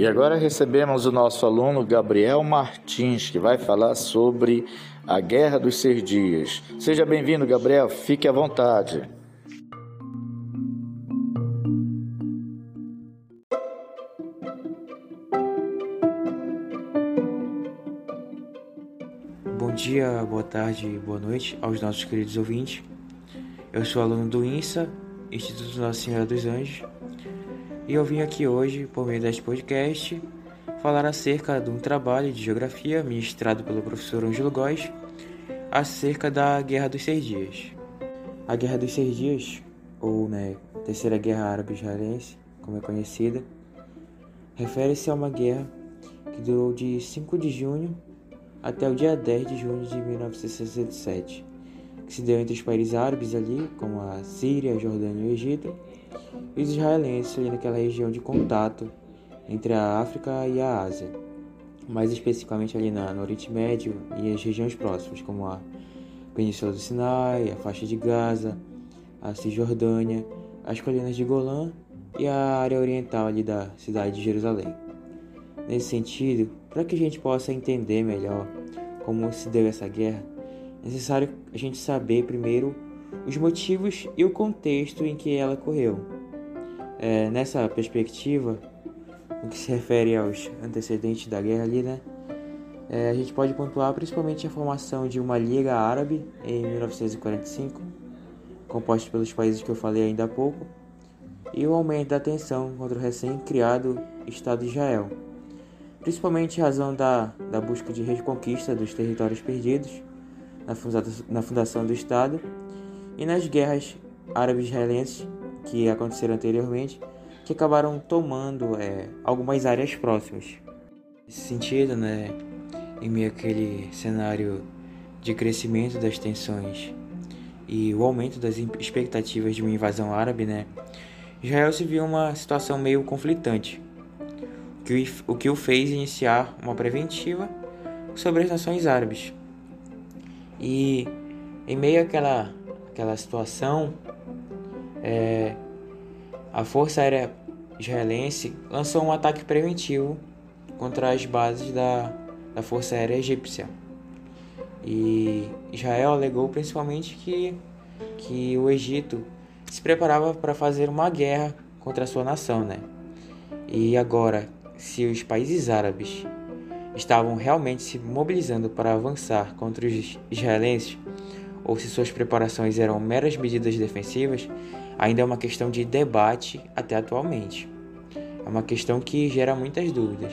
E agora recebemos o nosso aluno Gabriel Martins, que vai falar sobre a Guerra dos Seis Dias. Seja bem-vindo, Gabriel, fique à vontade. Bom dia, boa tarde boa noite aos nossos queridos ouvintes. Eu sou aluno do INSA, Instituto Nossa Senhora dos Anjos, e eu vim aqui hoje, por meio deste podcast, falar acerca de um trabalho de geografia ministrado pelo professor Ângelo Góes acerca da Guerra dos Seis Dias. A Guerra dos Seis Dias, ou né, Terceira Guerra Árabe-Israelense, como é conhecida, refere-se a uma guerra que durou de 5 de junho até o dia 10 de junho de 1967, que se deu entre os países árabes ali, como a Síria, a Jordânia e o Egito, e os israelenses ali naquela região de contato entre a África e a Ásia, mais especificamente ali na, no Oriente Médio e as regiões próximas, como a Península do Sinai, a faixa de Gaza, a Cisjordânia, as colinas de Golã e a área oriental ali da cidade de Jerusalém. Nesse sentido, para que a gente possa entender melhor como se deu essa guerra, necessário a gente saber primeiro os motivos e o contexto em que ela ocorreu. É, nessa perspectiva, no que se refere aos antecedentes da guerra ali, né? É, a gente pode pontuar principalmente a formação de uma Liga Árabe em 1945, composta pelos países que eu falei ainda há pouco, e o aumento da tensão contra o recém-criado Estado de Israel, principalmente em razão da, da busca de reconquista dos territórios perdidos na, funda na fundação do Estado e nas guerras árabe-israelenses que aconteceram anteriormente, que acabaram tomando é, algumas áreas próximas. Nesse sentido, né, em meio àquele cenário de crescimento das tensões e o aumento das expectativas de uma invasão árabe, né, Israel se viu uma situação meio conflitante, o que o fez iniciar uma preventiva sobre as nações árabes. E em meio àquela, àquela situação, é, a Força Aérea Israelense lançou um ataque preventivo contra as bases da, da Força Aérea Egípcia. E Israel alegou principalmente que, que o Egito se preparava para fazer uma guerra contra a sua nação, né? E agora, se os países árabes estavam realmente se mobilizando para avançar contra os israelenses, ou se suas preparações eram meras medidas defensivas, ainda é uma questão de debate até atualmente. É uma questão que gera muitas dúvidas.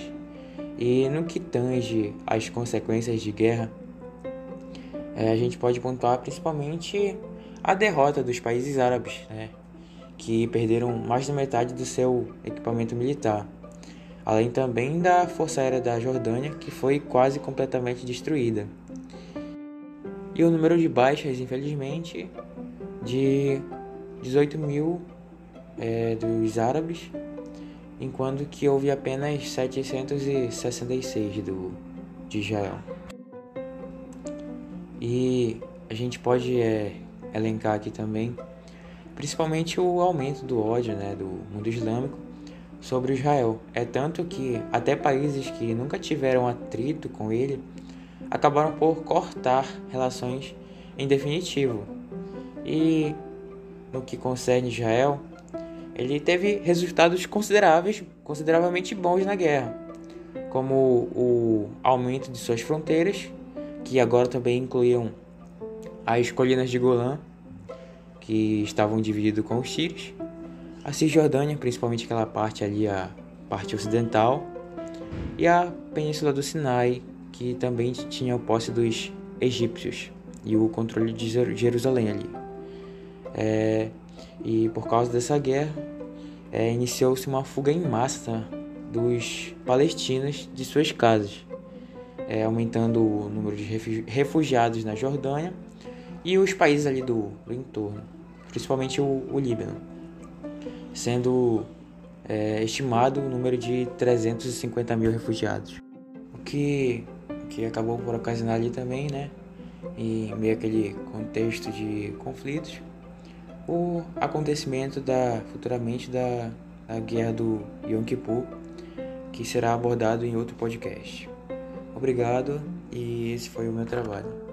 E no que tange às consequências de guerra, é, a gente pode pontuar principalmente a derrota dos países árabes, né, que perderam mais da metade do seu equipamento militar, além também da Força Aérea da Jordânia, que foi quase completamente destruída. E o número de baixas, infelizmente, de 18 mil é, dos árabes, enquanto que houve apenas 766 do, de Israel. E a gente pode é, elencar aqui também, principalmente o aumento do ódio né, do mundo islâmico sobre Israel. É tanto que até países que nunca tiveram atrito com ele acabaram por cortar relações em definitivo. E no que concerne Israel, ele teve resultados consideráveis, consideravelmente bons na guerra, como o aumento de suas fronteiras, que agora também incluíam as colinas de Golã, que estavam divididas com os sírios, a Cisjordânia, principalmente aquela parte ali, a parte ocidental, e a Península do Sinai, que também tinha o posse dos egípcios e o controle de Jerusalém ali. É, e por causa dessa guerra, é, iniciou-se uma fuga em massa dos palestinos de suas casas, é, aumentando o número de refugiados na Jordânia e os países ali do, do entorno, principalmente o, o Líbano, sendo é, estimado o número de 350 mil refugiados, o que, que acabou por ocasionar ali também, né, em meio àquele contexto de conflitos, o acontecimento da futuramente da, da guerra do Yom Kippur, que será abordado em outro podcast. Obrigado e esse foi o meu trabalho.